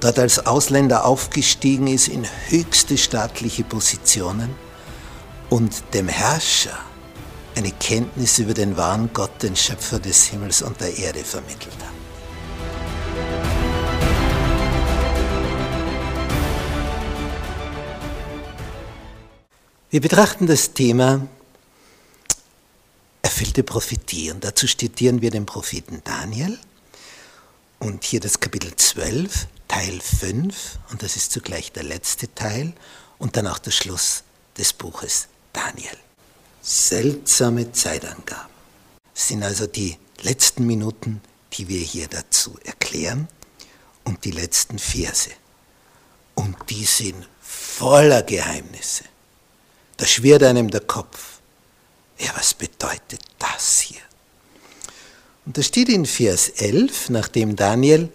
dort als Ausländer aufgestiegen ist in höchste staatliche Positionen und dem Herrscher eine Kenntnis über den wahren Gott, den Schöpfer des Himmels und der Erde vermittelt hat. Wir betrachten das Thema erfüllte Prophetie und dazu studieren wir den Propheten Daniel und hier das Kapitel 12, Teil 5 und das ist zugleich der letzte Teil und dann auch der Schluss des Buches Daniel. Seltsame Zeitangaben sind also die letzten Minuten, die wir hier dazu erklären und die letzten Verse. Und die sind voller Geheimnisse. Da schwirrt einem der Kopf. Ja, was bedeutet das hier? Und da steht in Vers 11, nachdem Daniel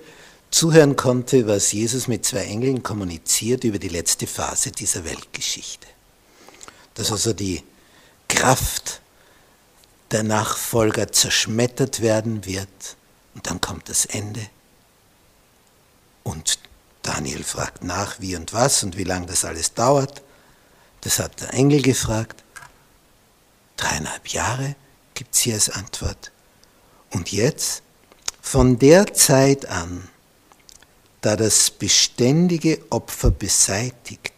zuhören konnte, was Jesus mit zwei Engeln kommuniziert über die letzte Phase dieser Weltgeschichte. Dass also die Kraft der Nachfolger zerschmettert werden wird und dann kommt das Ende. Und Daniel fragt nach, wie und was und wie lange das alles dauert. Das hat der Engel gefragt. Dreieinhalb Jahre gibt es hier als Antwort. Und jetzt, von der Zeit an, da das beständige Opfer beseitigt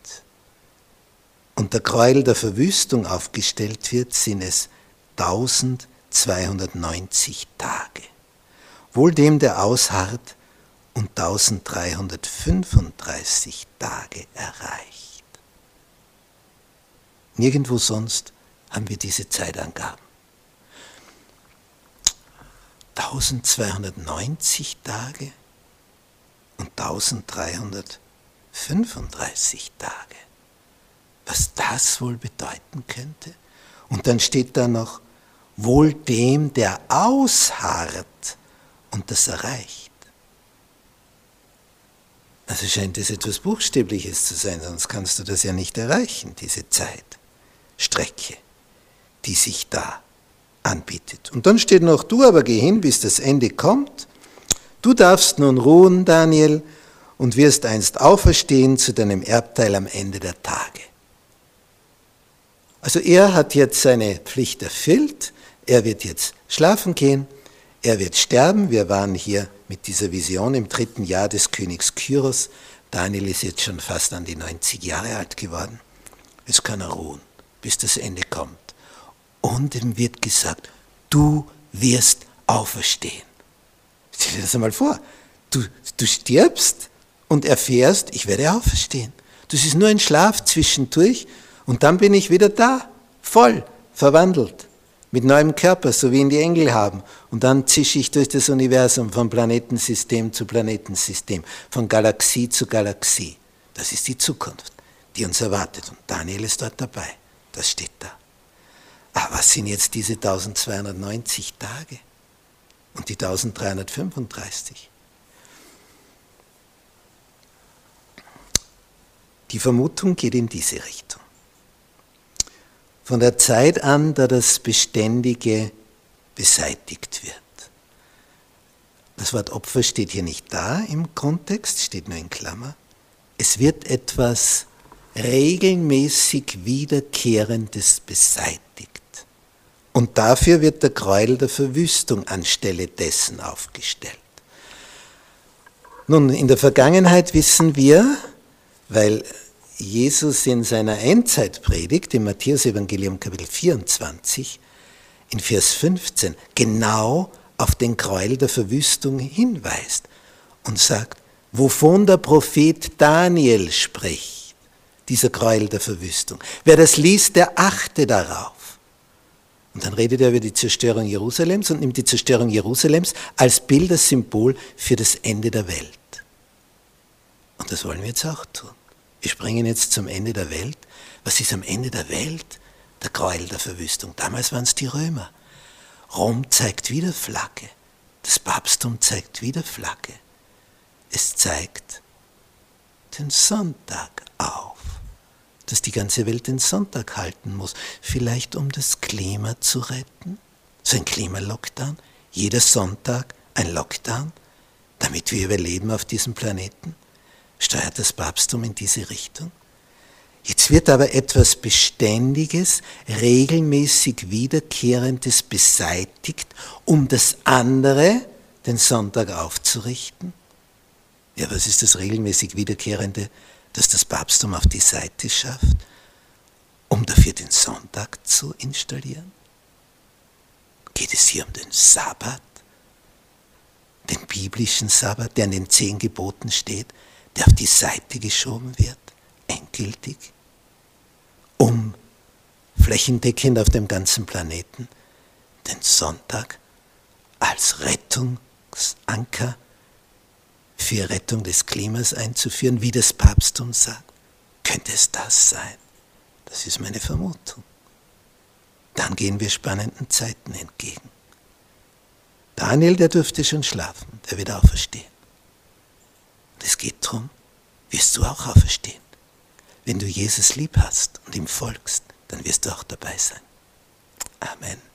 und der Gräuel der Verwüstung aufgestellt wird, sind es 1290 Tage. Wohl dem, der ausharrt und 1335 Tage erreicht. Nirgendwo sonst haben wir diese Zeitangaben. 1290 Tage und 1335 Tage. Was das wohl bedeuten könnte? Und dann steht da noch, wohl dem, der ausharrt und das erreicht. Also scheint es etwas Buchstäbliches zu sein, sonst kannst du das ja nicht erreichen, diese Zeit. Strecke, die sich da anbietet. Und dann steht noch, du aber geh hin, bis das Ende kommt. Du darfst nun ruhen, Daniel, und wirst einst auferstehen zu deinem Erbteil am Ende der Tage. Also er hat jetzt seine Pflicht erfüllt, er wird jetzt schlafen gehen, er wird sterben. Wir waren hier mit dieser Vision im dritten Jahr des Königs Kyros. Daniel ist jetzt schon fast an die 90 Jahre alt geworden. Jetzt kann er ruhen bis das Ende kommt. Und ihm wird gesagt, du wirst auferstehen. Stell dir das einmal vor. Du, du stirbst und erfährst, ich werde auferstehen. Das ist nur ein Schlaf zwischendurch und dann bin ich wieder da, voll, verwandelt, mit neuem Körper, so wie ihn die Engel haben. Und dann zische ich durch das Universum von Planetensystem zu Planetensystem, von Galaxie zu Galaxie. Das ist die Zukunft, die uns erwartet. Und Daniel ist dort dabei. Das steht da. Aber was sind jetzt diese 1290 Tage und die 1335? Die Vermutung geht in diese Richtung. Von der Zeit an, da das Beständige beseitigt wird. Das Wort Opfer steht hier nicht da im Kontext, steht nur in Klammer. Es wird etwas regelmäßig Wiederkehrendes beseitigt. Und dafür wird der Gräuel der Verwüstung anstelle dessen aufgestellt. Nun, in der Vergangenheit wissen wir, weil Jesus in seiner Endzeitpredigt im Matthäus-Evangelium Kapitel 24 in Vers 15 genau auf den Gräuel der Verwüstung hinweist und sagt, wovon der Prophet Daniel spricht dieser Gräuel der Verwüstung. Wer das liest, der achte darauf. Und dann redet er über die Zerstörung Jerusalems und nimmt die Zerstörung Jerusalems als Bild, als Symbol für das Ende der Welt. Und das wollen wir jetzt auch tun. Wir springen jetzt zum Ende der Welt. Was ist am Ende der Welt? Der Gräuel der Verwüstung. Damals waren es die Römer. Rom zeigt wieder Flagge. Das Papsttum zeigt wieder Flagge. Es zeigt den Sonntag auf, dass die ganze Welt den Sonntag halten muss, vielleicht um das Klima zu retten. So ein Klimalockdown, jeder Sonntag ein Lockdown, damit wir überleben auf diesem Planeten. Steuert das Papsttum in diese Richtung? Jetzt wird aber etwas Beständiges, regelmäßig Wiederkehrendes beseitigt, um das andere, den Sonntag, aufzurichten. Ja, was ist das regelmäßig Wiederkehrende, das das Papsttum auf die Seite schafft, um dafür den Sonntag zu installieren? Geht es hier um den Sabbat? Den biblischen Sabbat, der in den zehn Geboten steht, der auf die Seite geschoben wird, endgültig? um flächendeckend auf dem ganzen Planeten den Sonntag als Rettungsanker für Rettung des Klimas einzuführen, wie das Papsttum sagt. Könnte es das sein? Das ist meine Vermutung. Dann gehen wir spannenden Zeiten entgegen. Daniel, der dürfte schon schlafen, der wird auferstehen. Und es geht darum, wirst du auch auferstehen. Wenn du Jesus lieb hast und ihm folgst, dann wirst du auch dabei sein. Amen.